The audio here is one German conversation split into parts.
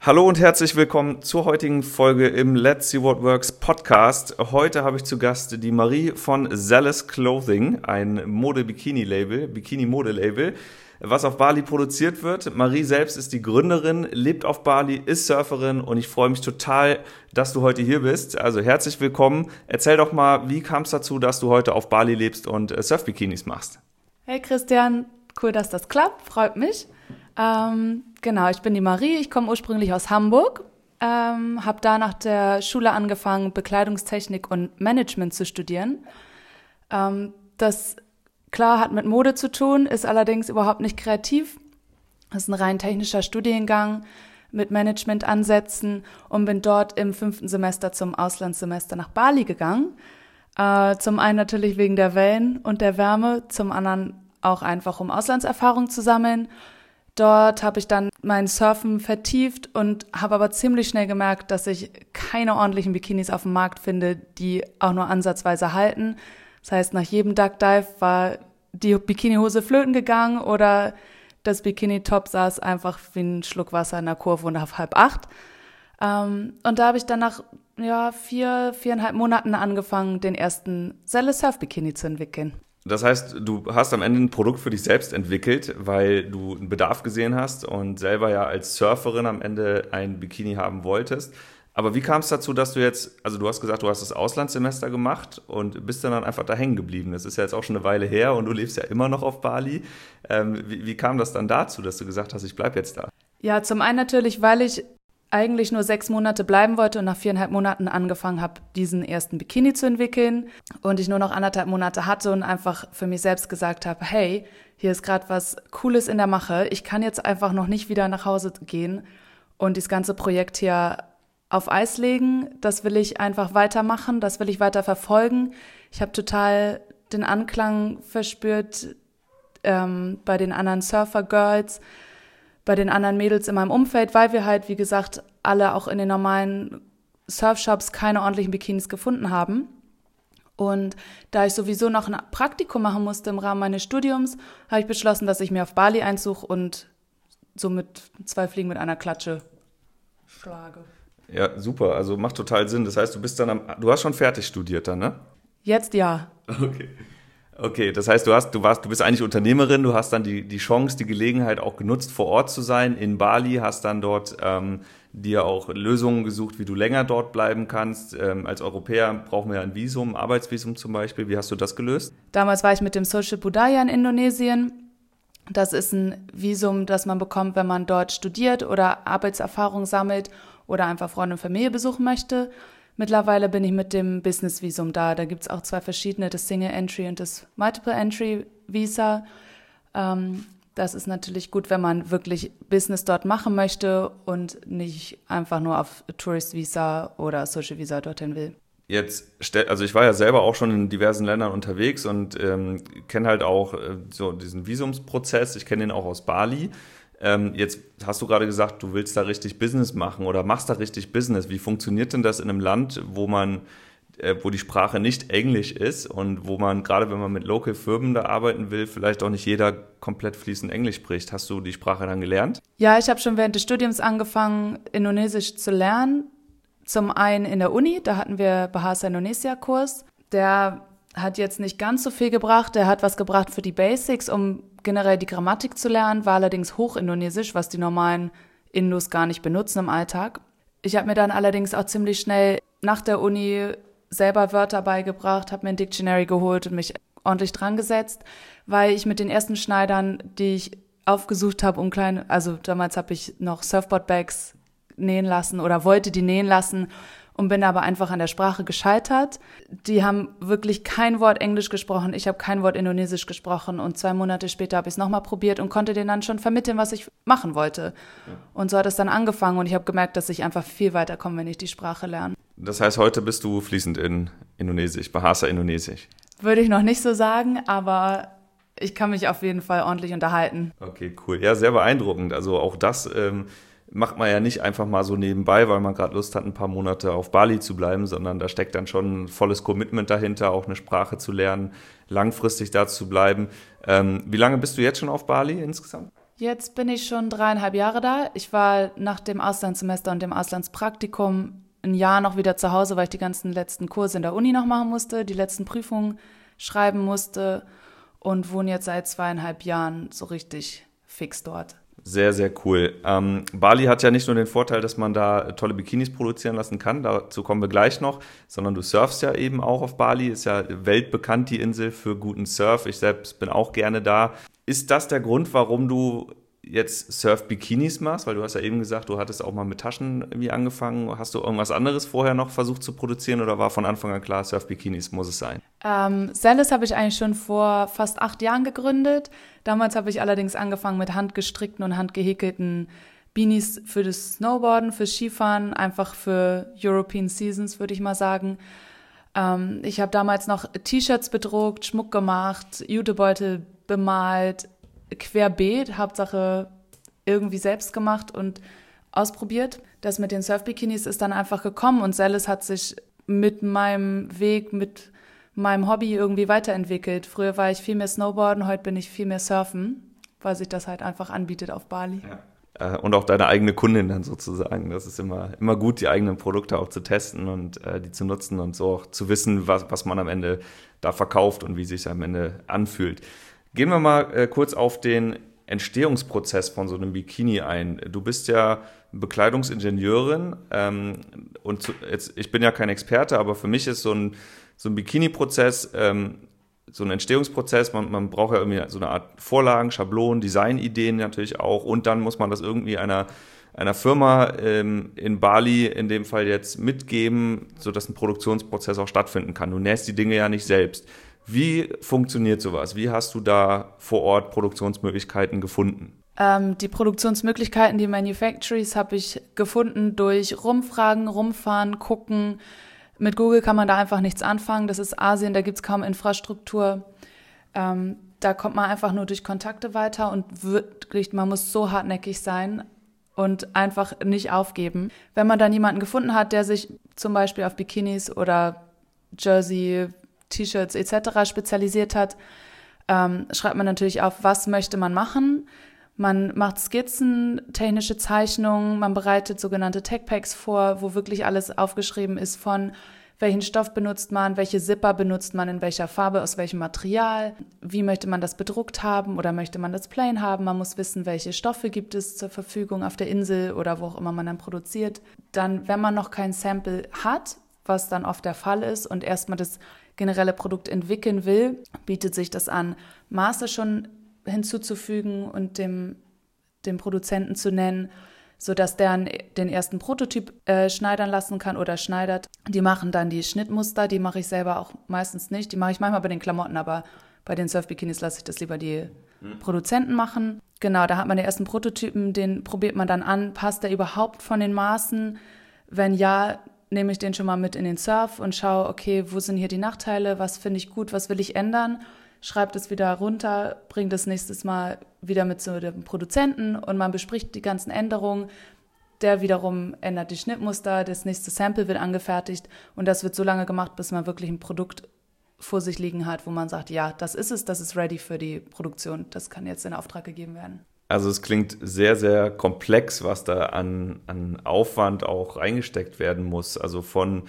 Hallo und herzlich willkommen zur heutigen Folge im Let's See What Works Podcast. Heute habe ich zu Gast die Marie von Zealous Clothing, ein Mode-Bikini-Label, Bikini-Mode-Label, was auf Bali produziert wird. Marie selbst ist die Gründerin, lebt auf Bali, ist Surferin und ich freue mich total, dass du heute hier bist. Also herzlich willkommen. Erzähl doch mal, wie kam es dazu, dass du heute auf Bali lebst und äh, Surf-Bikinis machst? Hey Christian, cool, dass das klappt, freut mich. Ähm, genau, ich bin die Marie, ich komme ursprünglich aus Hamburg, ähm, habe da nach der Schule angefangen, Bekleidungstechnik und Management zu studieren. Ähm, das klar hat mit Mode zu tun, ist allerdings überhaupt nicht kreativ. Das ist ein rein technischer Studiengang mit Managementansätzen und bin dort im fünften Semester zum Auslandssemester nach Bali gegangen. Äh, zum einen natürlich wegen der Wellen und der Wärme, zum anderen auch einfach um Auslandserfahrung zu sammeln Dort habe ich dann mein Surfen vertieft und habe aber ziemlich schnell gemerkt, dass ich keine ordentlichen Bikinis auf dem Markt finde, die auch nur ansatzweise halten. Das heißt, nach jedem Duck Dive war die Bikinihose flöten gegangen oder das Bikini-Top saß einfach wie ein Schluck Wasser in der Kurve und auf halb acht. Ähm, und da habe ich dann nach ja, vier, viereinhalb Monaten angefangen, den ersten Selle Surf Bikini zu entwickeln. Das heißt, du hast am Ende ein Produkt für dich selbst entwickelt, weil du einen Bedarf gesehen hast und selber ja als Surferin am Ende ein Bikini haben wolltest. Aber wie kam es dazu, dass du jetzt, also du hast gesagt, du hast das Auslandssemester gemacht und bist dann, einfach da hängen geblieben. Das ist ja jetzt auch schon eine Weile her und du lebst ja immer noch auf Bali. Ähm, wie, wie kam das dann dazu, dass du gesagt hast, ich bleibe jetzt da? Ja, zum einen natürlich, weil ich eigentlich nur sechs Monate bleiben wollte und nach viereinhalb Monaten angefangen habe, diesen ersten Bikini zu entwickeln und ich nur noch anderthalb Monate hatte und einfach für mich selbst gesagt habe, hey, hier ist gerade was Cooles in der Mache, ich kann jetzt einfach noch nicht wieder nach Hause gehen und das ganze Projekt hier auf Eis legen, das will ich einfach weitermachen, das will ich weiter verfolgen. Ich habe total den Anklang verspürt ähm, bei den anderen Surfer-Girls, bei den anderen Mädels in meinem Umfeld, weil wir halt, wie gesagt, alle auch in den normalen Surfshops keine ordentlichen Bikinis gefunden haben. Und da ich sowieso noch ein Praktikum machen musste im Rahmen meines Studiums, habe ich beschlossen, dass ich mir auf Bali einsuche und somit zwei Fliegen mit einer Klatsche schlage. Ja, super. Also macht total Sinn. Das heißt, du bist dann am, du hast schon fertig studiert dann, ne? Jetzt ja. Okay. Okay, das heißt, du hast, du warst, du bist eigentlich Unternehmerin, du hast dann die, die Chance, die Gelegenheit auch genutzt, vor Ort zu sein in Bali, hast dann dort ähm, dir auch Lösungen gesucht, wie du länger dort bleiben kannst. Ähm, als Europäer brauchen wir ja ein Visum, Arbeitsvisum zum Beispiel. Wie hast du das gelöst? Damals war ich mit dem Social Budaya in Indonesien. Das ist ein Visum, das man bekommt, wenn man dort studiert oder Arbeitserfahrung sammelt oder einfach Freunde und Familie besuchen möchte. Mittlerweile bin ich mit dem Business-Visum da. Da gibt es auch zwei verschiedene, das Single Entry und das Multiple Entry Visa. Ähm, das ist natürlich gut, wenn man wirklich Business dort machen möchte und nicht einfach nur auf Tourist Visa oder Social Visa dorthin will. Jetzt, also ich war ja selber auch schon in diversen Ländern unterwegs und ähm, kenne halt auch äh, so diesen Visumsprozess. Ich kenne den auch aus Bali. Ähm, jetzt hast du gerade gesagt, du willst da richtig Business machen oder machst da richtig Business. Wie funktioniert denn das in einem Land, wo man, äh, wo die Sprache nicht Englisch ist und wo man, gerade wenn man mit Local Firmen da arbeiten will, vielleicht auch nicht jeder komplett fließend Englisch spricht? Hast du die Sprache dann gelernt? Ja, ich habe schon während des Studiums angefangen, Indonesisch zu lernen. Zum einen in der Uni, da hatten wir Bahasa Indonesia Kurs. Der hat jetzt nicht ganz so viel gebracht. Der hat was gebracht für die Basics, um generell die Grammatik zu lernen, war allerdings Hochindonesisch, was die normalen Indus gar nicht benutzen im Alltag. Ich habe mir dann allerdings auch ziemlich schnell nach der Uni selber Wörter beigebracht, habe mir ein Dictionary geholt und mich ordentlich dran gesetzt, weil ich mit den ersten Schneidern, die ich aufgesucht habe, um kleine, also damals habe ich noch Surfboard-Bags nähen lassen oder wollte die nähen lassen und bin aber einfach an der Sprache gescheitert. Die haben wirklich kein Wort Englisch gesprochen, ich habe kein Wort Indonesisch gesprochen und zwei Monate später habe ich es nochmal probiert und konnte denen dann schon vermitteln, was ich machen wollte. Ja. Und so hat es dann angefangen und ich habe gemerkt, dass ich einfach viel weiterkomme, wenn ich die Sprache lerne. Das heißt, heute bist du fließend in Indonesisch, Bahasa Indonesisch. Würde ich noch nicht so sagen, aber ich kann mich auf jeden Fall ordentlich unterhalten. Okay, cool. Ja, sehr beeindruckend. Also auch das ähm, macht man ja nicht einfach mal so nebenbei, weil man gerade Lust hat, ein paar Monate auf Bali zu bleiben, sondern da steckt dann schon ein volles Commitment dahinter, auch eine Sprache zu lernen, langfristig da zu bleiben. Ähm, wie lange bist du jetzt schon auf Bali insgesamt? Jetzt bin ich schon dreieinhalb Jahre da. Ich war nach dem Auslandssemester und dem Auslandspraktikum ein Jahr noch wieder zu Hause, weil ich die ganzen letzten Kurse in der Uni noch machen musste, die letzten Prüfungen schreiben musste und wohne jetzt seit zweieinhalb Jahren so richtig fix dort. Sehr, sehr cool. Ähm, Bali hat ja nicht nur den Vorteil, dass man da tolle Bikinis produzieren lassen kann, dazu kommen wir gleich noch, sondern du surfst ja eben auch auf Bali, ist ja weltbekannt die Insel für guten Surf. Ich selbst bin auch gerne da. Ist das der Grund, warum du jetzt Surf-Bikinis machst, weil du hast ja eben gesagt, du hattest auch mal mit Taschen irgendwie angefangen. Hast du irgendwas anderes vorher noch versucht zu produzieren oder war von Anfang an klar, Surf-Bikinis muss es sein? Ähm, Celis habe ich eigentlich schon vor fast acht Jahren gegründet. Damals habe ich allerdings angefangen mit handgestrickten und handgehäkelten Beanies für das Snowboarden, für Skifahren, einfach für European Seasons, würde ich mal sagen. Ähm, ich habe damals noch T-Shirts bedruckt, Schmuck gemacht, Jutebeutel bemalt, querbeet, Hauptsache irgendwie selbst gemacht und ausprobiert. Das mit den Surfbikinis ist dann einfach gekommen und Celis hat sich mit meinem Weg, mit meinem Hobby irgendwie weiterentwickelt. Früher war ich viel mehr Snowboarden, heute bin ich viel mehr Surfen, weil sich das halt einfach anbietet auf Bali. Ja. Äh, und auch deine eigene Kundin dann sozusagen. Das ist immer, immer gut, die eigenen Produkte auch zu testen und äh, die zu nutzen und so auch zu wissen, was, was man am Ende da verkauft und wie sich am Ende anfühlt. Gehen wir mal äh, kurz auf den Entstehungsprozess von so einem Bikini ein. Du bist ja Bekleidungsingenieurin ähm, und zu, jetzt, ich bin ja kein Experte, aber für mich ist so ein, so ein Bikini-Prozess ähm, so ein Entstehungsprozess. Man, man braucht ja irgendwie so eine Art Vorlagen, Schablonen, Designideen natürlich auch und dann muss man das irgendwie einer einer Firma ähm, in Bali in dem Fall jetzt mitgeben, sodass ein Produktionsprozess auch stattfinden kann. Du nähst die Dinge ja nicht selbst. Wie funktioniert sowas? Wie hast du da vor Ort Produktionsmöglichkeiten gefunden? Ähm, die Produktionsmöglichkeiten, die Manufactories habe ich gefunden durch Rumfragen, Rumfahren, gucken. Mit Google kann man da einfach nichts anfangen. Das ist Asien, da gibt es kaum Infrastruktur. Ähm, da kommt man einfach nur durch Kontakte weiter und wirklich, man muss so hartnäckig sein und einfach nicht aufgeben. Wenn man dann jemanden gefunden hat, der sich zum Beispiel auf Bikinis oder Jersey, T-Shirts etc. spezialisiert hat, ähm, schreibt man natürlich auf, was möchte man machen. Man macht Skizzen, technische Zeichnungen, man bereitet sogenannte Tech-Packs vor, wo wirklich alles aufgeschrieben ist von welchen Stoff benutzt man, welche Zipper benutzt man, in welcher Farbe, aus welchem Material, wie möchte man das bedruckt haben oder möchte man das plain haben. Man muss wissen, welche Stoffe gibt es zur Verfügung auf der Insel oder wo auch immer man dann produziert. Dann, wenn man noch kein Sample hat, was dann oft der Fall ist und erstmal das generelle Produkt entwickeln will, bietet sich das an, Maße schon hinzuzufügen und dem, dem Produzenten zu nennen, sodass der den ersten Prototyp äh, schneidern lassen kann oder schneidert. Die machen dann die Schnittmuster, die mache ich selber auch meistens nicht. Die mache ich manchmal bei den Klamotten, aber bei den Surfbikinis lasse ich das lieber die mhm. Produzenten machen. Genau, da hat man den ersten Prototypen, den probiert man dann an. Passt der überhaupt von den Maßen? Wenn ja, nehme ich den schon mal mit in den Surf und schaue, okay, wo sind hier die Nachteile, was finde ich gut, was will ich ändern, schreibe das wieder runter, bringe das nächstes Mal wieder mit zu dem Produzenten und man bespricht die ganzen Änderungen. Der wiederum ändert die Schnittmuster, das nächste Sample wird angefertigt und das wird so lange gemacht, bis man wirklich ein Produkt vor sich liegen hat, wo man sagt, ja, das ist es, das ist ready für die Produktion, das kann jetzt in Auftrag gegeben werden. Also es klingt sehr, sehr komplex, was da an, an Aufwand auch reingesteckt werden muss. Also von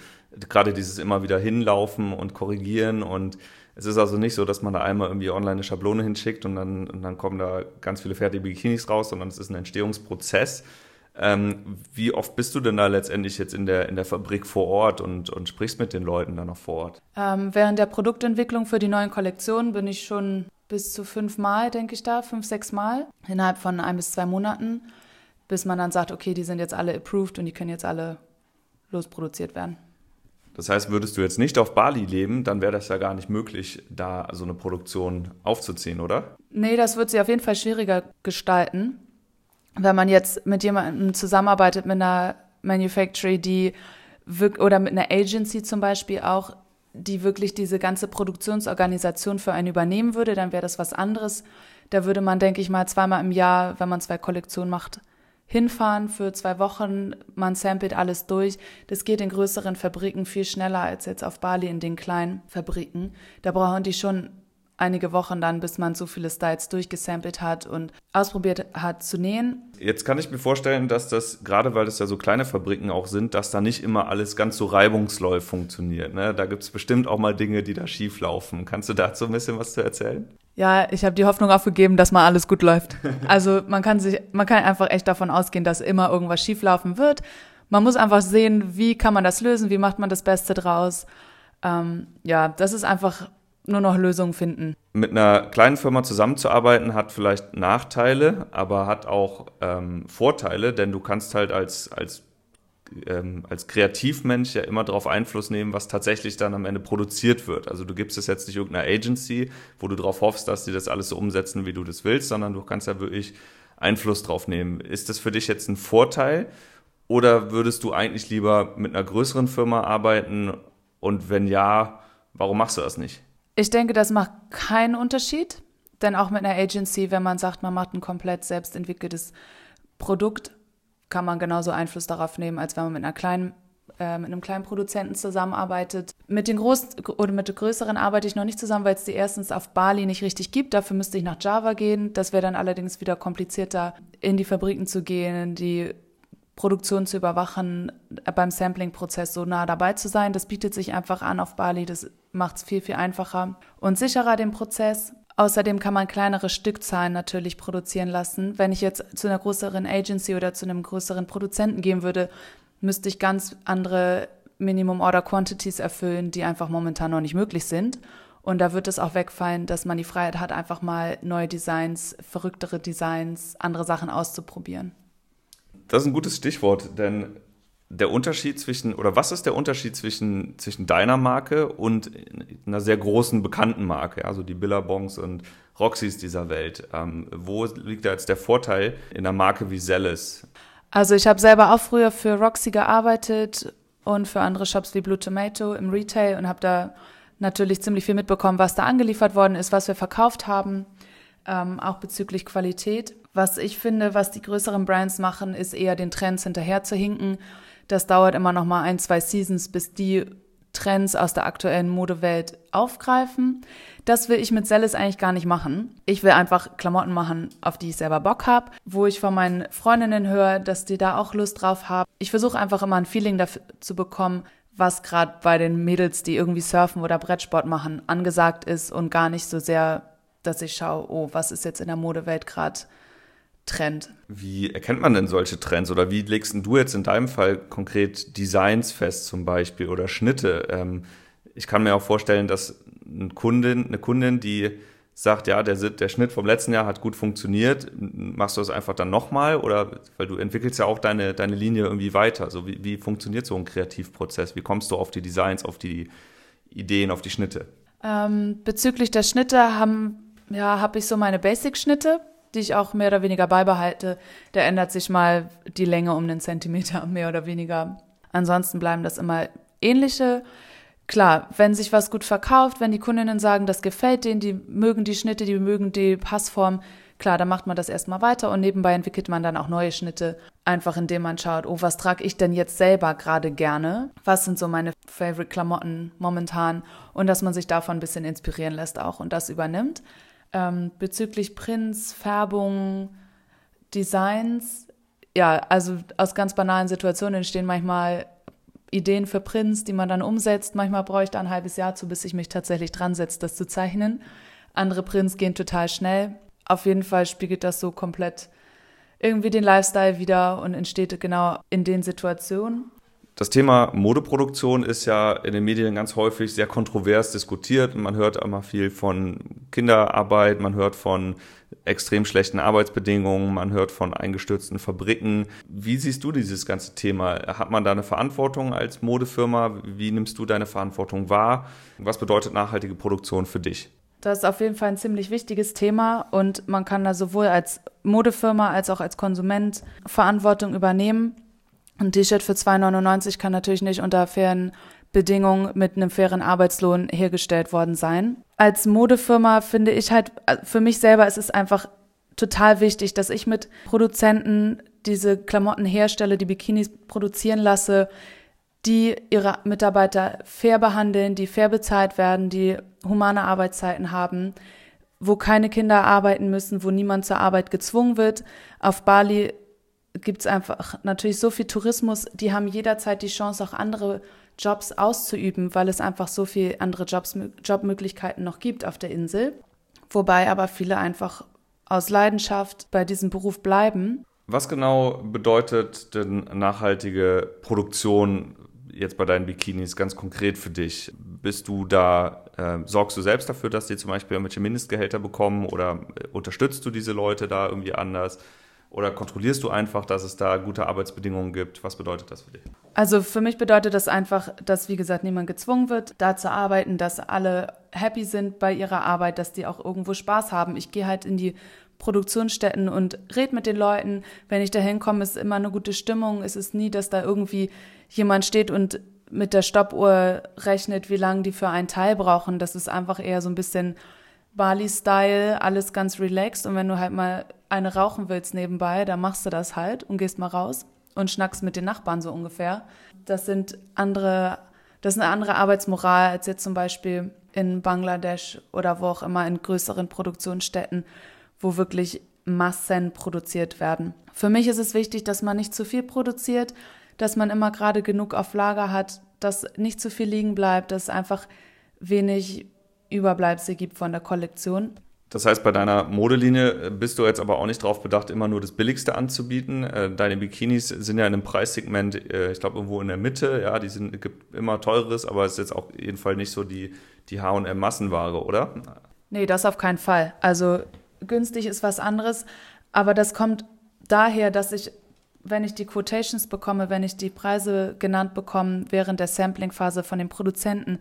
gerade dieses immer wieder hinlaufen und korrigieren und es ist also nicht so, dass man da einmal irgendwie online eine Schablone hinschickt und dann, und dann kommen da ganz viele fertige Bikinis raus, sondern es ist ein Entstehungsprozess. Ähm, wie oft bist du denn da letztendlich jetzt in der, in der Fabrik vor Ort und, und sprichst mit den Leuten da noch vor Ort? Ähm, während der Produktentwicklung für die neuen Kollektionen bin ich schon bis zu fünf Mal, denke ich da, fünf, sechs Mal innerhalb von ein bis zwei Monaten, bis man dann sagt, okay, die sind jetzt alle approved und die können jetzt alle losproduziert werden. Das heißt, würdest du jetzt nicht auf Bali leben, dann wäre das ja gar nicht möglich, da so eine Produktion aufzuziehen, oder? Nee, das wird sie auf jeden Fall schwieriger gestalten. Wenn man jetzt mit jemandem zusammenarbeitet, mit einer Manufactory, die oder mit einer Agency zum Beispiel auch, die wirklich diese ganze Produktionsorganisation für einen übernehmen würde, dann wäre das was anderes. Da würde man, denke ich mal, zweimal im Jahr, wenn man zwei Kollektionen macht, hinfahren für zwei Wochen. Man samplet alles durch. Das geht in größeren Fabriken viel schneller als jetzt auf Bali in den kleinen Fabriken. Da brauchen die schon einige Wochen dann, bis man so viele Styles durchgesampelt hat und ausprobiert hat zu nähen. Jetzt kann ich mir vorstellen, dass das, gerade weil das ja so kleine Fabriken auch sind, dass da nicht immer alles ganz so reibungsläufig funktioniert. Ne? Da gibt es bestimmt auch mal Dinge, die da schief laufen. Kannst du dazu ein bisschen was zu erzählen? Ja, ich habe die Hoffnung aufgegeben, dass mal alles gut läuft. Also man kann sich, man kann einfach echt davon ausgehen, dass immer irgendwas schieflaufen wird. Man muss einfach sehen, wie kann man das lösen, wie macht man das Beste draus. Ähm, ja, das ist einfach nur noch Lösungen finden. Mit einer kleinen Firma zusammenzuarbeiten hat vielleicht Nachteile, aber hat auch ähm, Vorteile, denn du kannst halt als, als, ähm, als Kreativmensch ja immer darauf Einfluss nehmen, was tatsächlich dann am Ende produziert wird. Also du gibst es jetzt nicht irgendeiner Agency, wo du darauf hoffst, dass die das alles so umsetzen, wie du das willst, sondern du kannst ja wirklich Einfluss drauf nehmen. Ist das für dich jetzt ein Vorteil oder würdest du eigentlich lieber mit einer größeren Firma arbeiten und wenn ja, warum machst du das nicht? Ich denke, das macht keinen Unterschied, denn auch mit einer Agency, wenn man sagt, man macht ein komplett selbst entwickeltes Produkt, kann man genauso Einfluss darauf nehmen, als wenn man mit einer kleinen äh, mit einem kleinen Produzenten zusammenarbeitet. Mit den großen oder mit den größeren arbeite ich noch nicht zusammen, weil es die erstens auf Bali nicht richtig gibt. Dafür müsste ich nach Java gehen. Das wäre dann allerdings wieder komplizierter, in die Fabriken zu gehen, die Produktion zu überwachen, äh, beim Sampling-Prozess so nah dabei zu sein. Das bietet sich einfach an auf Bali. Das macht es viel, viel einfacher und sicherer den Prozess. Außerdem kann man kleinere Stückzahlen natürlich produzieren lassen. Wenn ich jetzt zu einer größeren Agency oder zu einem größeren Produzenten gehen würde, müsste ich ganz andere Minimum Order Quantities erfüllen, die einfach momentan noch nicht möglich sind. Und da wird es auch wegfallen, dass man die Freiheit hat, einfach mal neue Designs, verrücktere Designs, andere Sachen auszuprobieren. Das ist ein gutes Stichwort, denn der Unterschied zwischen, oder was ist der Unterschied zwischen, zwischen deiner Marke und einer sehr großen bekannten Marke, also die Billabongs und Roxys dieser Welt? Ähm, wo liegt da jetzt der Vorteil in einer Marke wie Zealous? Also ich habe selber auch früher für Roxy gearbeitet und für andere Shops wie Blue Tomato im Retail und habe da natürlich ziemlich viel mitbekommen, was da angeliefert worden ist, was wir verkauft haben, ähm, auch bezüglich Qualität. Was ich finde, was die größeren Brands machen, ist eher den Trends hinterher zu hinken. Das dauert immer noch mal ein, zwei Seasons, bis die Trends aus der aktuellen Modewelt aufgreifen. Das will ich mit Celis eigentlich gar nicht machen. Ich will einfach Klamotten machen, auf die ich selber Bock habe, wo ich von meinen Freundinnen höre, dass die da auch Lust drauf haben. Ich versuche einfach immer ein Feeling dafür zu bekommen, was gerade bei den Mädels, die irgendwie surfen oder Brettsport machen, angesagt ist und gar nicht so sehr, dass ich schaue, oh, was ist jetzt in der Modewelt gerade Trend. Wie erkennt man denn solche Trends oder wie legst du jetzt in deinem Fall konkret Designs fest zum Beispiel oder Schnitte? Ähm, ich kann mir auch vorstellen, dass eine Kundin, eine Kundin, die sagt, ja, der, der Schnitt vom letzten Jahr hat gut funktioniert, machst du das einfach dann nochmal oder weil du entwickelst ja auch deine, deine Linie irgendwie weiter. Also wie, wie funktioniert so ein Kreativprozess? Wie kommst du auf die Designs, auf die Ideen, auf die Schnitte? Ähm, bezüglich der Schnitte haben ja, habe ich so meine Basic-Schnitte die ich auch mehr oder weniger beibehalte. Da ändert sich mal die Länge um einen Zentimeter, mehr oder weniger. Ansonsten bleiben das immer ähnliche. Klar, wenn sich was gut verkauft, wenn die Kundinnen sagen, das gefällt denen, die mögen die Schnitte, die mögen die Passform, klar, dann macht man das erstmal weiter und nebenbei entwickelt man dann auch neue Schnitte, einfach indem man schaut, oh, was trage ich denn jetzt selber gerade gerne? Was sind so meine Favorite Klamotten momentan? Und dass man sich davon ein bisschen inspirieren lässt auch und das übernimmt. Ähm, bezüglich Prints, Färbung, Designs, ja, also aus ganz banalen Situationen entstehen manchmal Ideen für Prints, die man dann umsetzt. Manchmal da ein halbes Jahr zu, bis ich mich tatsächlich dran setze, das zu zeichnen. Andere Prints gehen total schnell. Auf jeden Fall spiegelt das so komplett irgendwie den Lifestyle wieder und entsteht genau in den Situationen. Das Thema Modeproduktion ist ja in den Medien ganz häufig sehr kontrovers diskutiert. Man hört immer viel von Kinderarbeit, man hört von extrem schlechten Arbeitsbedingungen, man hört von eingestürzten Fabriken. Wie siehst du dieses ganze Thema? Hat man da eine Verantwortung als Modefirma? Wie nimmst du deine Verantwortung wahr? Was bedeutet nachhaltige Produktion für dich? Das ist auf jeden Fall ein ziemlich wichtiges Thema und man kann da sowohl als Modefirma als auch als Konsument Verantwortung übernehmen. Ein T-Shirt für 2,99 kann natürlich nicht unter fairen Bedingungen mit einem fairen Arbeitslohn hergestellt worden sein. Als Modefirma finde ich halt, für mich selber ist es einfach total wichtig, dass ich mit Produzenten diese Klamotten herstelle, die Bikinis produzieren lasse, die ihre Mitarbeiter fair behandeln, die fair bezahlt werden, die humane Arbeitszeiten haben, wo keine Kinder arbeiten müssen, wo niemand zur Arbeit gezwungen wird. Auf Bali gibt es einfach natürlich so viel Tourismus, die haben jederzeit die Chance, auch andere Jobs auszuüben, weil es einfach so viele andere Jobs, Jobmöglichkeiten noch gibt auf der Insel. Wobei aber viele einfach aus Leidenschaft bei diesem Beruf bleiben. Was genau bedeutet denn nachhaltige Produktion jetzt bei deinen Bikinis ganz konkret für dich? Bist du da, äh, sorgst du selbst dafür, dass die zum Beispiel irgendwelche Mindestgehälter bekommen oder äh, unterstützt du diese Leute da irgendwie anders? Oder kontrollierst du einfach, dass es da gute Arbeitsbedingungen gibt? Was bedeutet das für dich? Also für mich bedeutet das einfach, dass, wie gesagt, niemand gezwungen wird, da zu arbeiten, dass alle happy sind bei ihrer Arbeit, dass die auch irgendwo Spaß haben. Ich gehe halt in die Produktionsstätten und red mit den Leuten. Wenn ich da hinkomme, ist immer eine gute Stimmung. Es ist nie, dass da irgendwie jemand steht und mit der Stoppuhr rechnet, wie lange die für einen Teil brauchen. Das ist einfach eher so ein bisschen Bali-Style, alles ganz relaxed. Und wenn du halt mal eine rauchen willst nebenbei, dann machst du das halt und gehst mal raus und schnackst mit den Nachbarn so ungefähr. Das sind andere, das ist eine andere Arbeitsmoral als jetzt zum Beispiel in Bangladesch oder wo auch immer in größeren Produktionsstätten, wo wirklich Massen produziert werden. Für mich ist es wichtig, dass man nicht zu viel produziert, dass man immer gerade genug auf Lager hat, dass nicht zu viel liegen bleibt, dass einfach wenig Überbleibsel gibt von der Kollektion. Das heißt, bei deiner Modelinie bist du jetzt aber auch nicht darauf bedacht, immer nur das Billigste anzubieten. Äh, deine Bikinis sind ja in einem Preissegment, äh, ich glaube, irgendwo in der Mitte. Ja, die sind, gibt immer teureres, aber es ist jetzt auch jedenfalls nicht so die, die H&M-Massenware, oder? Nee, das auf keinen Fall. Also günstig ist was anderes, aber das kommt daher, dass ich, wenn ich die Quotations bekomme, wenn ich die Preise genannt bekomme während der Sampling-Phase von den Produzenten,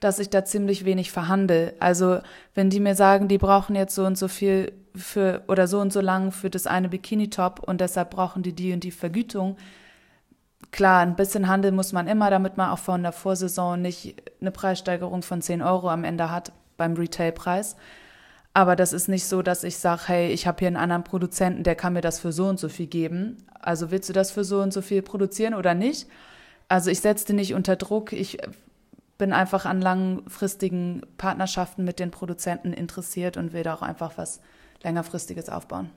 dass ich da ziemlich wenig verhandle. Also wenn die mir sagen, die brauchen jetzt so und so viel für oder so und so lang für das eine Bikini-Top und deshalb brauchen die die und die Vergütung. Klar, ein bisschen Handel muss man immer, damit man auch von der Vorsaison nicht eine Preissteigerung von 10 Euro am Ende hat beim Retailpreis. Aber das ist nicht so, dass ich sage, hey, ich habe hier einen anderen Produzenten, der kann mir das für so und so viel geben. Also willst du das für so und so viel produzieren oder nicht? Also ich setze nicht unter Druck. Ich bin einfach an langfristigen Partnerschaften mit den Produzenten interessiert und will da auch einfach was längerfristiges aufbauen.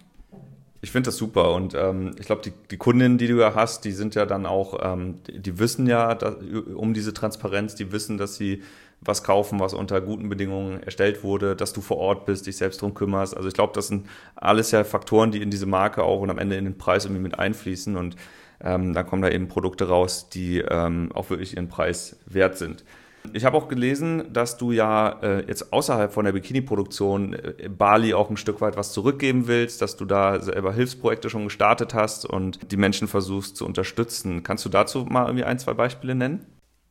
Ich finde das super und ähm, ich glaube, die, die Kundinnen, die du ja hast, die sind ja dann auch, ähm, die, die, wissen ja dass, um diese Transparenz, die wissen, dass sie was kaufen, was unter guten Bedingungen erstellt wurde, dass du vor Ort bist, dich selbst drum kümmerst. Also ich glaube, das sind alles ja Faktoren, die in diese Marke auch und am Ende in den Preis irgendwie mit einfließen und ähm, dann kommen da eben Produkte raus, die ähm, auch wirklich ihren Preis wert sind. Ich habe auch gelesen, dass du ja äh, jetzt außerhalb von der Bikini-Produktion äh, Bali auch ein Stück weit was zurückgeben willst, dass du da selber Hilfsprojekte schon gestartet hast und die Menschen versuchst zu unterstützen. Kannst du dazu mal irgendwie ein, zwei Beispiele nennen?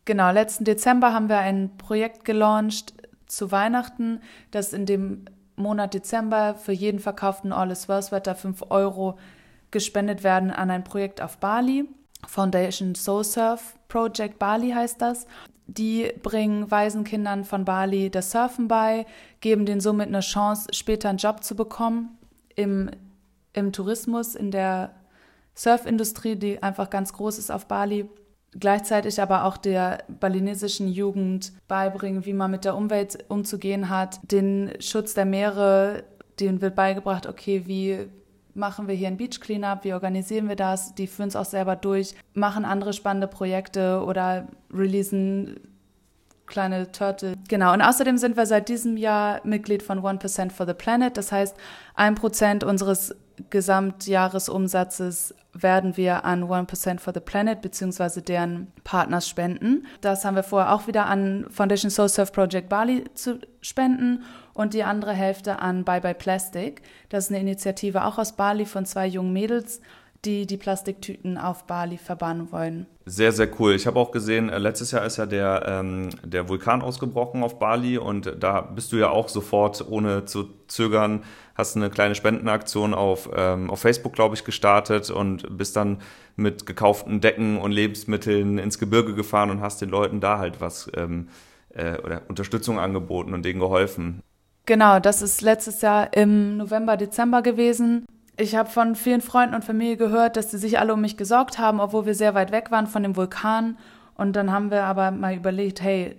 Genau, letzten Dezember haben wir ein Projekt gelauncht zu Weihnachten, das in dem Monat Dezember für jeden verkauften All is Well Sweater 5 Euro gespendet werden an ein Projekt auf Bali. Foundation Soul Surf Project Bali heißt das. Die bringen Waisenkindern von Bali das Surfen bei, geben denen somit eine Chance, später einen Job zu bekommen im, im Tourismus, in der Surfindustrie, die einfach ganz groß ist auf Bali. Gleichzeitig aber auch der balinesischen Jugend beibringen, wie man mit der Umwelt umzugehen hat, den Schutz der Meere, denen wird beigebracht, okay, wie machen wir hier ein Beach Cleanup, wie organisieren wir das, die führen es auch selber durch, machen andere spannende Projekte oder releasen kleine Turtle. Genau, und außerdem sind wir seit diesem Jahr Mitglied von 1% for the Planet. Das heißt, ein Prozent unseres Gesamtjahresumsatzes werden wir an 1% for the Planet bzw. deren Partners spenden. Das haben wir vorher auch wieder an Foundation Soul Surf Project Bali zu spenden und die andere Hälfte an Bye Bye Plastic. Das ist eine Initiative auch aus Bali von zwei jungen Mädels, die die Plastiktüten auf Bali verbannen wollen. Sehr, sehr cool. Ich habe auch gesehen, äh, letztes Jahr ist ja der, ähm, der Vulkan ausgebrochen auf Bali und da bist du ja auch sofort, ohne zu zögern, hast eine kleine Spendenaktion auf, ähm, auf Facebook, glaube ich, gestartet und bist dann mit gekauften Decken und Lebensmitteln ins Gebirge gefahren und hast den Leuten da halt was ähm, äh, oder Unterstützung angeboten und denen geholfen. Genau, das ist letztes Jahr im November, Dezember gewesen. Ich habe von vielen Freunden und Familie gehört, dass sie sich alle um mich gesorgt haben, obwohl wir sehr weit weg waren von dem Vulkan Und dann haben wir aber mal überlegt, hey,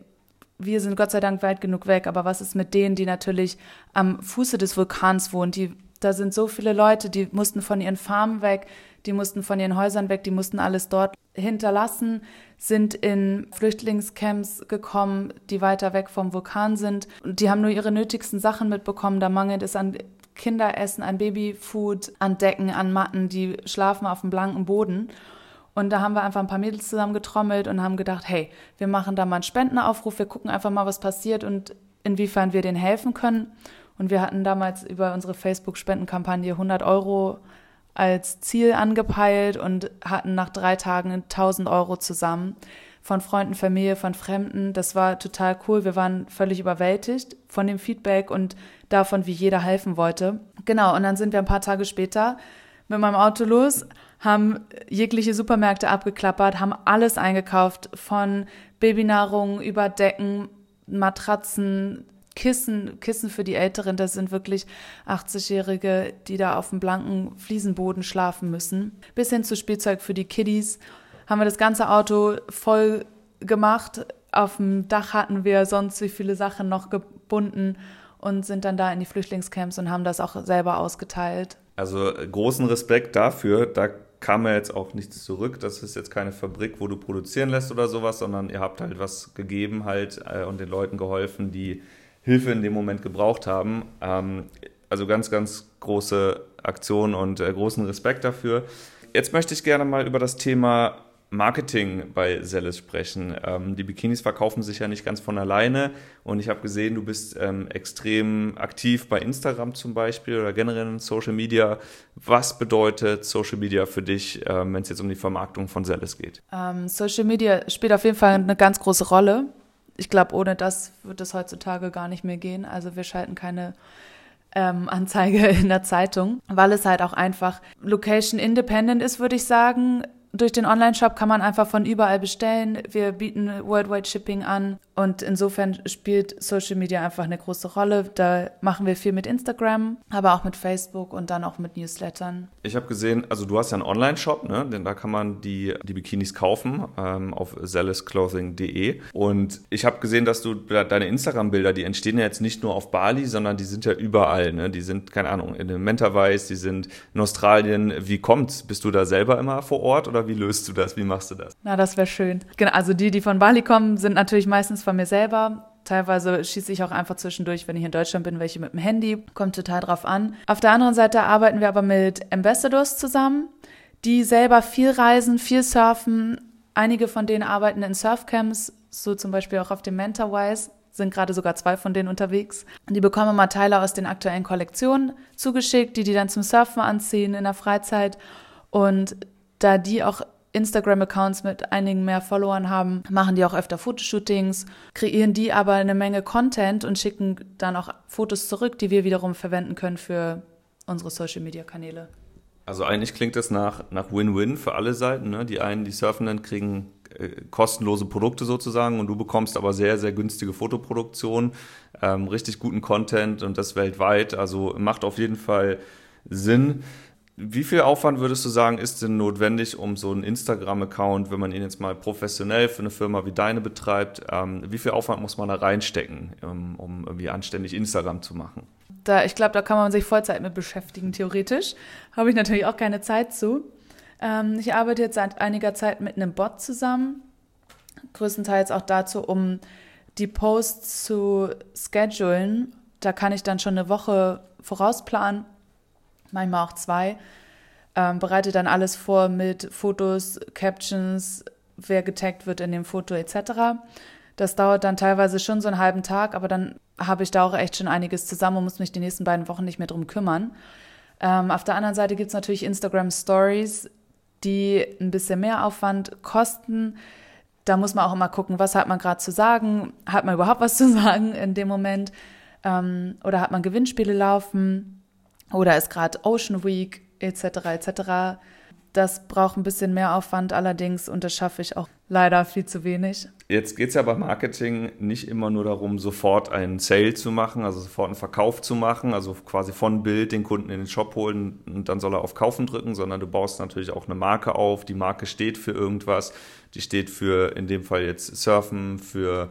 wir sind Gott sei Dank weit genug weg, aber was ist mit denen, die natürlich am Fuße des Vulkans wohnen? Die, da sind so viele Leute, die mussten von ihren Farmen weg, die mussten von ihren Häusern weg, die mussten alles dort hinterlassen, sind in Flüchtlingscamps gekommen, die weiter weg vom Vulkan sind. Und die haben nur ihre nötigsten Sachen mitbekommen. Da mangelt es an Kinderessen, an Babyfood, an Decken, an Matten, die schlafen auf dem blanken Boden. Und da haben wir einfach ein paar Mädels zusammen getrommelt und haben gedacht, hey, wir machen da mal einen Spendenaufruf, wir gucken einfach mal, was passiert und inwiefern wir denen helfen können. Und wir hatten damals über unsere Facebook-Spendenkampagne 100 Euro als Ziel angepeilt und hatten nach drei Tagen 1000 Euro zusammen von Freunden, Familie, von Fremden. Das war total cool. Wir waren völlig überwältigt von dem Feedback und davon, wie jeder helfen wollte. Genau, und dann sind wir ein paar Tage später mit meinem Auto los, haben jegliche Supermärkte abgeklappert, haben alles eingekauft, von Babynahrung über Decken, Matratzen, Kissen, Kissen für die Älteren, das sind wirklich 80-Jährige, die da auf dem blanken Fliesenboden schlafen müssen. Bis hin zu Spielzeug für die Kiddies haben wir das ganze Auto voll gemacht. Auf dem Dach hatten wir sonst wie viele Sachen noch gebunden und sind dann da in die Flüchtlingscamps und haben das auch selber ausgeteilt. Also großen Respekt dafür. Da kam ja jetzt auch nichts zurück. Das ist jetzt keine Fabrik, wo du produzieren lässt oder sowas, sondern ihr habt halt was gegeben halt äh, und den Leuten geholfen, die Hilfe in dem Moment gebraucht haben. Ähm, also ganz, ganz große Aktion und äh, großen Respekt dafür. Jetzt möchte ich gerne mal über das Thema Marketing bei Selles sprechen. Ähm, die Bikinis verkaufen sich ja nicht ganz von alleine und ich habe gesehen, du bist ähm, extrem aktiv bei Instagram zum Beispiel oder generell in Social Media. Was bedeutet Social Media für dich, ähm, wenn es jetzt um die Vermarktung von Selles geht? Ähm, Social Media spielt auf jeden Fall eine ganz große Rolle ich glaube, ohne das wird es heutzutage gar nicht mehr gehen. Also wir schalten keine ähm, Anzeige in der Zeitung, weil es halt auch einfach location independent ist, würde ich sagen durch den Online-Shop kann man einfach von überall bestellen. Wir bieten Worldwide Shipping an und insofern spielt Social Media einfach eine große Rolle. Da machen wir viel mit Instagram, aber auch mit Facebook und dann auch mit Newslettern. Ich habe gesehen, also du hast ja einen Online-Shop, ne? denn da kann man die, die Bikinis kaufen ähm, auf zealousclothing.de und ich habe gesehen, dass du deine Instagram-Bilder, die entstehen ja jetzt nicht nur auf Bali, sondern die sind ja überall. Ne? Die sind, keine Ahnung, in den Mentawais, die sind in Australien. Wie kommt's? Bist du da selber immer vor Ort oder oder wie löst du das? Wie machst du das? Na, das wäre schön. Genau, also die, die von Bali kommen, sind natürlich meistens von mir selber. Teilweise schieße ich auch einfach zwischendurch, wenn ich in Deutschland bin, welche mit dem Handy. Kommt total drauf an. Auf der anderen Seite arbeiten wir aber mit Ambassadors zusammen, die selber viel reisen, viel surfen. Einige von denen arbeiten in Surfcamps, so zum Beispiel auch auf dem Mentorwise sind gerade sogar zwei von denen unterwegs. Die bekommen mal Teile aus den aktuellen Kollektionen zugeschickt, die die dann zum Surfen anziehen in der Freizeit. Und da die auch Instagram-Accounts mit einigen mehr Followern haben, machen die auch öfter Fotoshootings, kreieren die aber eine Menge Content und schicken dann auch Fotos zurück, die wir wiederum verwenden können für unsere Social-Media-Kanäle. Also eigentlich klingt das nach, nach Win-Win für alle Seiten. Ne? Die einen, die Surfenden, kriegen äh, kostenlose Produkte sozusagen und du bekommst aber sehr, sehr günstige Fotoproduktion, ähm, richtig guten Content und das weltweit. Also macht auf jeden Fall Sinn. Wie viel Aufwand würdest du sagen, ist denn notwendig, um so einen Instagram-Account, wenn man ihn jetzt mal professionell für eine Firma wie deine betreibt, ähm, wie viel Aufwand muss man da reinstecken, um, um irgendwie anständig Instagram zu machen? Da, ich glaube, da kann man sich Vollzeit mit beschäftigen, theoretisch. Habe ich natürlich auch keine Zeit zu. Ähm, ich arbeite jetzt seit einiger Zeit mit einem Bot zusammen, größtenteils auch dazu, um die Posts zu schedulen. Da kann ich dann schon eine Woche vorausplanen manchmal auch zwei. Ähm, bereite dann alles vor mit Fotos, Captions, wer getaggt wird in dem Foto etc. Das dauert dann teilweise schon so einen halben Tag, aber dann habe ich da auch echt schon einiges zusammen und muss mich die nächsten beiden Wochen nicht mehr drum kümmern. Ähm, auf der anderen Seite gibt es natürlich Instagram Stories, die ein bisschen mehr Aufwand kosten. Da muss man auch immer gucken, was hat man gerade zu sagen? Hat man überhaupt was zu sagen in dem Moment? Ähm, oder hat man Gewinnspiele laufen? Oder ist gerade Ocean Week etc. etc. Das braucht ein bisschen mehr Aufwand allerdings und das schaffe ich auch leider viel zu wenig. Jetzt geht es ja bei Marketing nicht immer nur darum, sofort einen Sale zu machen, also sofort einen Verkauf zu machen, also quasi von Bild den Kunden in den Shop holen und dann soll er auf Kaufen drücken, sondern du baust natürlich auch eine Marke auf. Die Marke steht für irgendwas. Die steht für in dem Fall jetzt Surfen, für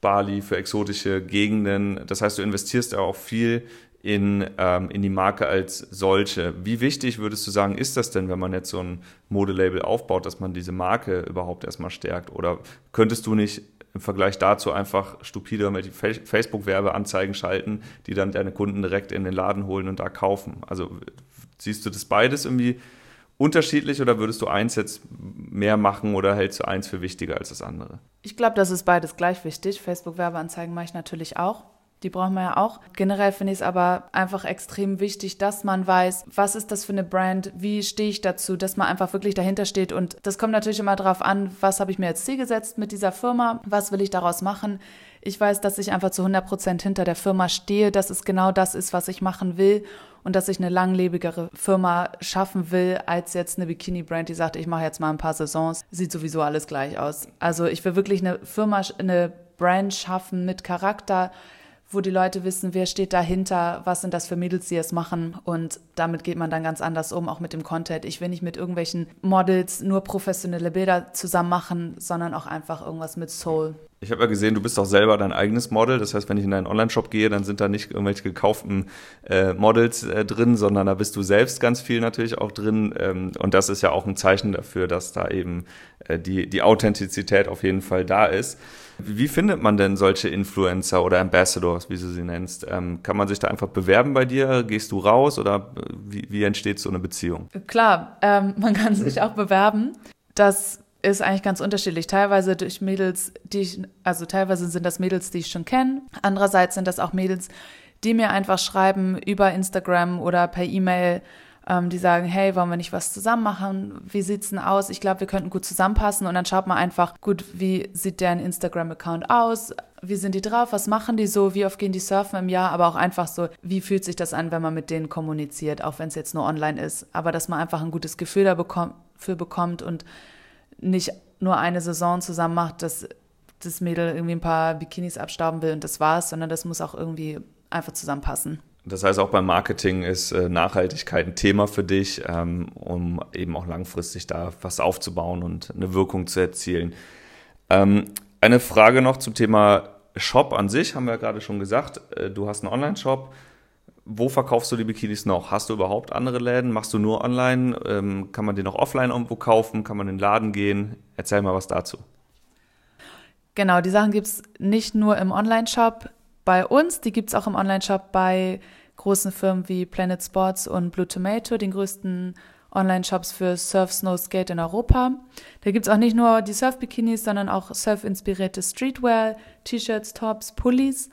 Bali, für exotische Gegenden. Das heißt, du investierst ja auch viel in, ähm, in die Marke als solche. Wie wichtig würdest du sagen, ist das denn, wenn man jetzt so ein Modelabel aufbaut, dass man diese Marke überhaupt erstmal stärkt? Oder könntest du nicht im Vergleich dazu einfach stupide mit Facebook-Werbeanzeigen schalten, die dann deine Kunden direkt in den Laden holen und da kaufen? Also siehst du das beides irgendwie unterschiedlich oder würdest du eins jetzt mehr machen oder hältst du eins für wichtiger als das andere? Ich glaube, das ist beides gleich wichtig. Facebook-Werbeanzeigen mache ich natürlich auch. Die brauchen wir ja auch. Generell finde ich es aber einfach extrem wichtig, dass man weiß, was ist das für eine Brand, wie stehe ich dazu, dass man einfach wirklich dahinter steht. Und das kommt natürlich immer darauf an, was habe ich mir als Ziel gesetzt mit dieser Firma, was will ich daraus machen. Ich weiß, dass ich einfach zu 100 Prozent hinter der Firma stehe, dass es genau das ist, was ich machen will und dass ich eine langlebigere Firma schaffen will, als jetzt eine Bikini-Brand, die sagt, ich mache jetzt mal ein paar Saisons, sieht sowieso alles gleich aus. Also ich will wirklich eine Firma, eine Brand schaffen mit Charakter, wo die Leute wissen, wer steht dahinter, was sind das für Mädels, die es machen. Und damit geht man dann ganz anders um, auch mit dem Content. Ich will nicht mit irgendwelchen Models nur professionelle Bilder zusammen machen, sondern auch einfach irgendwas mit Soul. Ich habe ja gesehen, du bist auch selber dein eigenes Model. Das heißt, wenn ich in deinen Online-Shop gehe, dann sind da nicht irgendwelche gekauften äh, Models äh, drin, sondern da bist du selbst ganz viel natürlich auch drin. Ähm, und das ist ja auch ein Zeichen dafür, dass da eben die, die Authentizität auf jeden Fall da ist. Wie findet man denn solche Influencer oder Ambassadors, wie du sie nennst? Ähm, kann man sich da einfach bewerben bei dir? Gehst du raus oder äh, wie, wie entsteht so eine Beziehung? Klar, ähm, man kann sich auch bewerben. Das ist eigentlich ganz unterschiedlich. Teilweise durch Mädels, die ich, also teilweise sind das Mädels, die ich schon kenne. Andererseits sind das auch Mädels, die mir einfach schreiben über Instagram oder per E-Mail, ähm, die sagen, hey, wollen wir nicht was zusammen machen? Wie sieht's denn aus? Ich glaube, wir könnten gut zusammenpassen und dann schaut man einfach, gut, wie sieht deren Instagram-Account aus? Wie sind die drauf? Was machen die so? Wie oft gehen die surfen im Jahr? Aber auch einfach so, wie fühlt sich das an, wenn man mit denen kommuniziert, auch wenn es jetzt nur online ist. Aber dass man einfach ein gutes Gefühl dafür bekommt und nicht nur eine Saison zusammen macht, dass das Mädel irgendwie ein paar Bikinis abstauben will und das war's, sondern das muss auch irgendwie einfach zusammenpassen. Das heißt, auch beim Marketing ist äh, Nachhaltigkeit ein Thema für dich, ähm, um eben auch langfristig da was aufzubauen und eine Wirkung zu erzielen. Ähm, eine Frage noch zum Thema Shop an sich, haben wir ja gerade schon gesagt. Äh, du hast einen Online-Shop. Wo verkaufst du die Bikinis noch? Hast du überhaupt andere Läden? Machst du nur online? Ähm, kann man die noch offline irgendwo kaufen? Kann man in den Laden gehen? Erzähl mal was dazu. Genau, die Sachen gibt es nicht nur im Online-Shop bei uns, die gibt es auch im Online-Shop bei großen Firmen wie Planet Sports und Blue Tomato, den größten Online-Shops für Surf, Snow, Skate in Europa. Da gibt es auch nicht nur die Surf-Bikinis, sondern auch surf-inspirierte Streetwear, T-Shirts, Tops, Pullis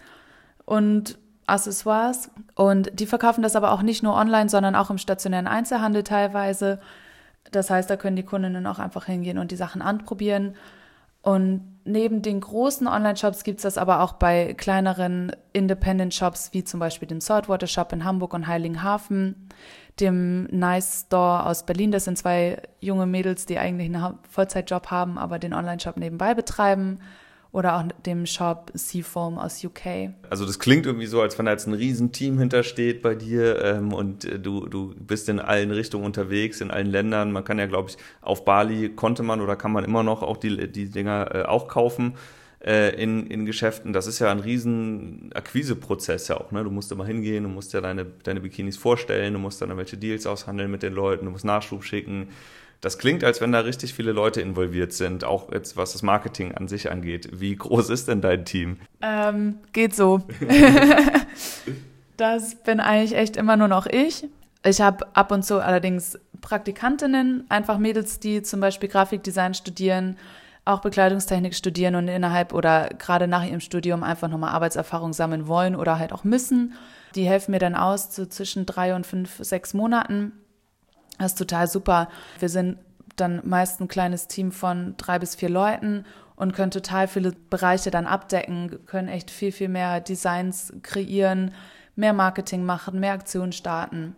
und Accessoires. Und die verkaufen das aber auch nicht nur online, sondern auch im stationären Einzelhandel teilweise. Das heißt, da können die Kundinnen auch einfach hingehen und die Sachen anprobieren. Und neben den großen Online-Shops gibt es das aber auch bei kleineren Independent-Shops, wie zum Beispiel dem Saltwater Shop in Hamburg und Heiligenhafen, dem Nice Store aus Berlin. Das sind zwei junge Mädels, die eigentlich einen Vollzeitjob haben, aber den Online-Shop nebenbei betreiben oder auch dem Shop Seafoam aus UK. Also das klingt irgendwie so, als wenn da jetzt ein Riesenteam hintersteht bei dir ähm, und äh, du, du bist in allen Richtungen unterwegs, in allen Ländern. Man kann ja, glaube ich, auf Bali konnte man oder kann man immer noch auch die, die Dinger äh, auch kaufen äh, in, in Geschäften. Das ist ja ein riesen Akquiseprozess ja auch. Ne? Du musst immer hingehen, du musst ja deine, deine Bikinis vorstellen, du musst dann welche Deals aushandeln mit den Leuten, du musst Nachschub schicken das klingt, als wenn da richtig viele Leute involviert sind, auch jetzt was das Marketing an sich angeht. Wie groß ist denn dein Team? Ähm, geht so. das bin eigentlich echt immer nur noch ich. Ich habe ab und zu allerdings Praktikantinnen, einfach Mädels, die zum Beispiel Grafikdesign studieren, auch Bekleidungstechnik studieren und innerhalb oder gerade nach ihrem Studium einfach nochmal Arbeitserfahrung sammeln wollen oder halt auch müssen. Die helfen mir dann aus, so zwischen drei und fünf, sechs Monaten das ist total super. Wir sind dann meist ein kleines Team von drei bis vier Leuten und können total viele Bereiche dann abdecken, können echt viel, viel mehr Designs kreieren, mehr Marketing machen, mehr Aktionen starten.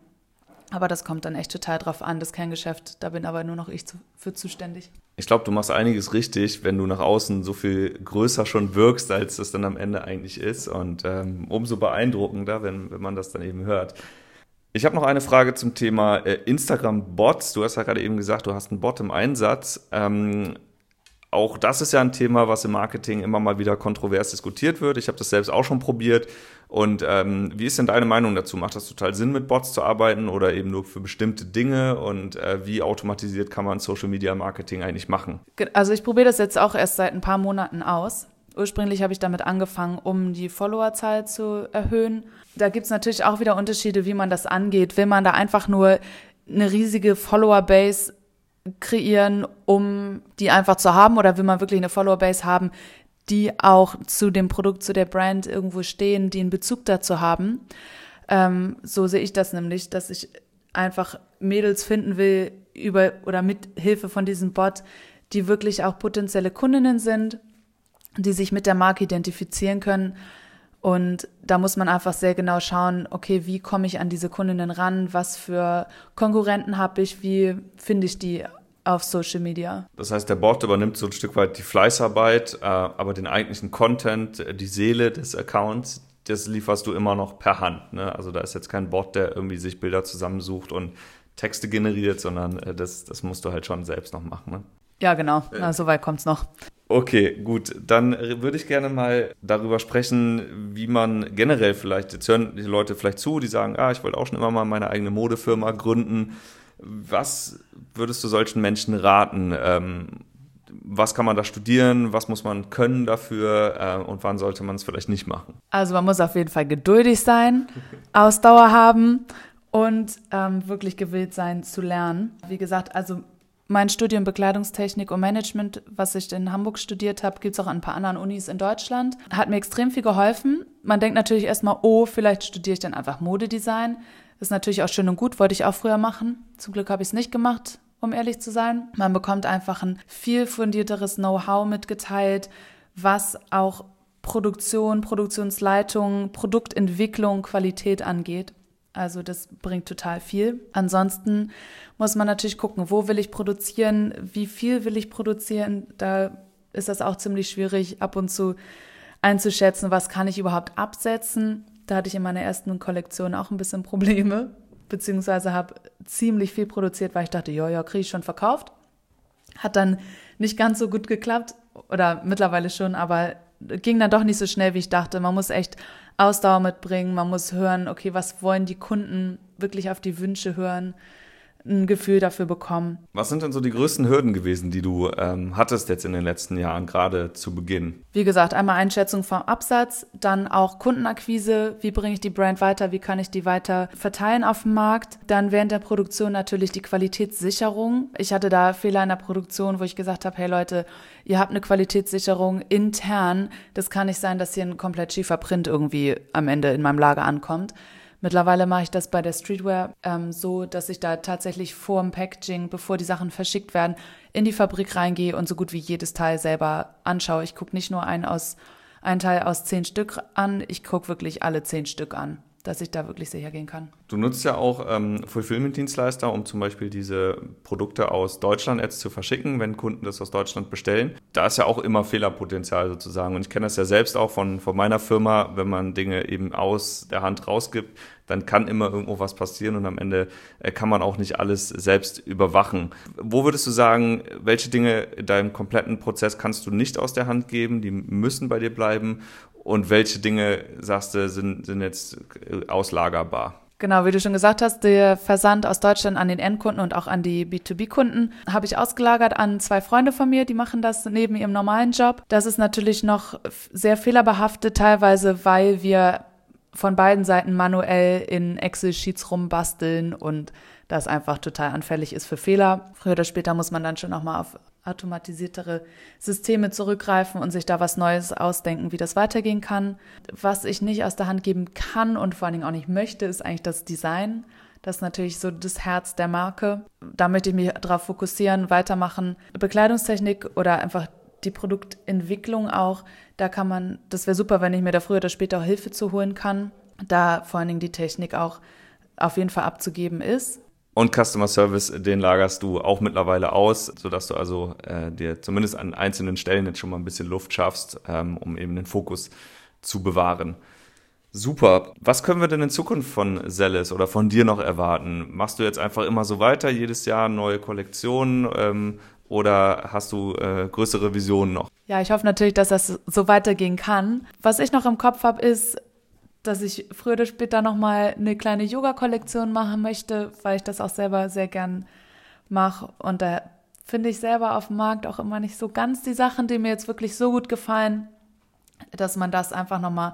Aber das kommt dann echt total drauf an, das Kerngeschäft. Da bin aber nur noch ich für zuständig. Ich glaube, du machst einiges richtig, wenn du nach außen so viel größer schon wirkst, als es dann am Ende eigentlich ist. Und ähm, umso beeindruckender, wenn, wenn man das dann eben hört. Ich habe noch eine Frage zum Thema äh, Instagram-Bots. Du hast ja gerade eben gesagt, du hast einen Bot im Einsatz. Ähm, auch das ist ja ein Thema, was im Marketing immer mal wieder kontrovers diskutiert wird. Ich habe das selbst auch schon probiert. Und ähm, wie ist denn deine Meinung dazu? Macht das total Sinn, mit Bots zu arbeiten oder eben nur für bestimmte Dinge? Und äh, wie automatisiert kann man Social Media Marketing eigentlich machen? Also ich probiere das jetzt auch erst seit ein paar Monaten aus. Ursprünglich habe ich damit angefangen, um die Followerzahl zu erhöhen. Da gibt es natürlich auch wieder Unterschiede, wie man das angeht. Will man da einfach nur eine riesige Follower-Base kreieren, um die einfach zu haben? Oder will man wirklich eine Follower-Base haben, die auch zu dem Produkt, zu der Brand irgendwo stehen, die einen Bezug dazu haben? Ähm, so sehe ich das nämlich, dass ich einfach Mädels finden will über oder mit Hilfe von diesem Bot, die wirklich auch potenzielle Kundinnen sind, die sich mit der Marke identifizieren können. Und da muss man einfach sehr genau schauen, okay, wie komme ich an diese Kundinnen ran, was für Konkurrenten habe ich, wie finde ich die auf Social Media. Das heißt, der Bot übernimmt so ein Stück weit die Fleißarbeit, äh, aber den eigentlichen Content, äh, die Seele des Accounts, das lieferst du immer noch per Hand. Ne? Also da ist jetzt kein Bot, der irgendwie sich Bilder zusammensucht und Texte generiert, sondern äh, das, das musst du halt schon selbst noch machen. Ne? Ja, genau. Na, so weit kommt es noch. Okay, gut. Dann würde ich gerne mal darüber sprechen, wie man generell vielleicht, jetzt hören die Leute vielleicht zu, die sagen, ah, ich wollte auch schon immer mal meine eigene Modefirma gründen. Was würdest du solchen Menschen raten? Ähm, was kann man da studieren? Was muss man können dafür? Äh, und wann sollte man es vielleicht nicht machen? Also man muss auf jeden Fall geduldig sein, Ausdauer haben und ähm, wirklich gewillt sein zu lernen. Wie gesagt, also mein Studium Bekleidungstechnik und Management, was ich in Hamburg studiert habe, gibt es auch an ein paar anderen Unis in Deutschland. Hat mir extrem viel geholfen. Man denkt natürlich erstmal, oh, vielleicht studiere ich dann einfach Modedesign. Ist natürlich auch schön und gut, wollte ich auch früher machen. Zum Glück habe ich es nicht gemacht, um ehrlich zu sein. Man bekommt einfach ein viel fundierteres Know-how mitgeteilt, was auch Produktion, Produktionsleitung, Produktentwicklung, Qualität angeht. Also das bringt total viel. Ansonsten muss man natürlich gucken, wo will ich produzieren, wie viel will ich produzieren. Da ist das auch ziemlich schwierig ab und zu einzuschätzen, was kann ich überhaupt absetzen. Da hatte ich in meiner ersten Kollektion auch ein bisschen Probleme, beziehungsweise habe ziemlich viel produziert, weil ich dachte, ja, ja, kriege ich schon verkauft. Hat dann nicht ganz so gut geklappt oder mittlerweile schon, aber ging dann doch nicht so schnell, wie ich dachte. Man muss echt Ausdauer mitbringen, man muss hören, okay, was wollen die Kunden, wirklich auf die Wünsche hören ein Gefühl dafür bekommen. Was sind denn so die größten Hürden gewesen, die du ähm, hattest jetzt in den letzten Jahren, gerade zu Beginn? Wie gesagt, einmal Einschätzung vom Absatz, dann auch Kundenakquise, wie bringe ich die Brand weiter, wie kann ich die weiter verteilen auf dem Markt. Dann während der Produktion natürlich die Qualitätssicherung. Ich hatte da Fehler in der Produktion, wo ich gesagt habe, hey Leute, ihr habt eine Qualitätssicherung intern. Das kann nicht sein, dass hier ein komplett schiefer Print irgendwie am Ende in meinem Lager ankommt. Mittlerweile mache ich das bei der Streetwear ähm, so, dass ich da tatsächlich vor dem Packaging, bevor die Sachen verschickt werden, in die Fabrik reingehe und so gut wie jedes Teil selber anschaue. Ich gucke nicht nur einen aus ein Teil aus zehn Stück an, ich gucke wirklich alle zehn Stück an dass ich da wirklich sicher gehen kann. Du nutzt ja auch ähm, Fulfillment-Dienstleister, um zum Beispiel diese Produkte aus Deutschland jetzt zu verschicken, wenn Kunden das aus Deutschland bestellen. Da ist ja auch immer Fehlerpotenzial sozusagen. Und ich kenne das ja selbst auch von, von meiner Firma, wenn man Dinge eben aus der Hand rausgibt, dann kann immer irgendwo was passieren und am Ende äh, kann man auch nicht alles selbst überwachen. Wo würdest du sagen, welche Dinge in deinem kompletten Prozess kannst du nicht aus der Hand geben, die müssen bei dir bleiben und welche Dinge, sagst du, sind, sind jetzt äh, auslagerbar? Genau, wie du schon gesagt hast, der Versand aus Deutschland an den Endkunden und auch an die B2B-Kunden habe ich ausgelagert an zwei Freunde von mir, die machen das neben ihrem normalen Job. Das ist natürlich noch sehr fehlerbehaftet, teilweise, weil wir von beiden Seiten manuell in Excel-Sheets rumbasteln und das einfach total anfällig ist für Fehler. Früher oder später muss man dann schon auch mal auf automatisiertere Systeme zurückgreifen und sich da was Neues ausdenken, wie das weitergehen kann. Was ich nicht aus der Hand geben kann und vor allen Dingen auch nicht möchte, ist eigentlich das Design. Das ist natürlich so das Herz der Marke. Da möchte ich mich darauf fokussieren, weitermachen. Bekleidungstechnik oder einfach die Produktentwicklung auch. Da kann man, das wäre super, wenn ich mir da früher oder später auch Hilfe zu holen kann. Da vor allen Dingen die Technik auch auf jeden Fall abzugeben ist. Und Customer Service, den lagerst du auch mittlerweile aus, sodass du also äh, dir zumindest an einzelnen Stellen jetzt schon mal ein bisschen Luft schaffst, ähm, um eben den Fokus zu bewahren. Super. Was können wir denn in Zukunft von Zelis oder von dir noch erwarten? Machst du jetzt einfach immer so weiter, jedes Jahr neue Kollektionen ähm, oder hast du äh, größere Visionen noch? Ja, ich hoffe natürlich, dass das so weitergehen kann. Was ich noch im Kopf habe, ist, dass ich früher oder später nochmal eine kleine Yoga-Kollektion machen möchte, weil ich das auch selber sehr gern mache. Und da finde ich selber auf dem Markt auch immer nicht so ganz die Sachen, die mir jetzt wirklich so gut gefallen, dass man das einfach nochmal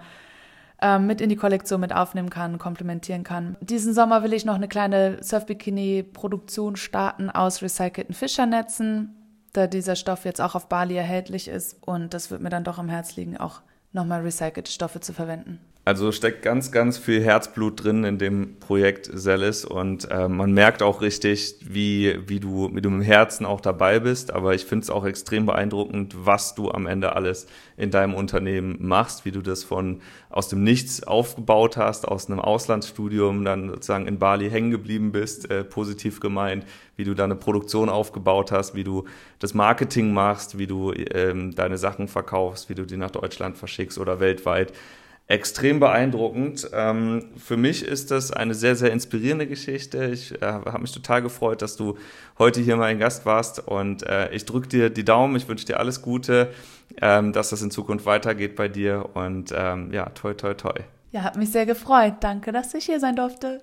ähm, mit in die Kollektion mit aufnehmen kann, komplementieren kann. Diesen Sommer will ich noch eine kleine Surfbikini-Produktion starten aus recycelten Fischernetzen, da dieser Stoff jetzt auch auf Bali erhältlich ist. Und das wird mir dann doch am Herz liegen, auch nochmal recycelte Stoffe zu verwenden. Also steckt ganz, ganz viel Herzblut drin in dem Projekt Zelis und äh, man merkt auch richtig, wie, wie, du, wie du im Herzen auch dabei bist. Aber ich finde es auch extrem beeindruckend, was du am Ende alles in deinem Unternehmen machst, wie du das von aus dem Nichts aufgebaut hast, aus einem Auslandsstudium dann sozusagen in Bali hängen geblieben bist, äh, positiv gemeint, wie du deine Produktion aufgebaut hast, wie du das Marketing machst, wie du ähm, deine Sachen verkaufst, wie du die nach Deutschland verschickst oder weltweit extrem beeindruckend. Ähm, für mich ist das eine sehr, sehr inspirierende Geschichte. Ich äh, habe mich total gefreut, dass du heute hier mein Gast warst und äh, ich drücke dir die Daumen. Ich wünsche dir alles Gute, ähm, dass das in Zukunft weitergeht bei dir und ähm, ja, toi, toi, toi. Ja, hat mich sehr gefreut. Danke, dass ich hier sein durfte.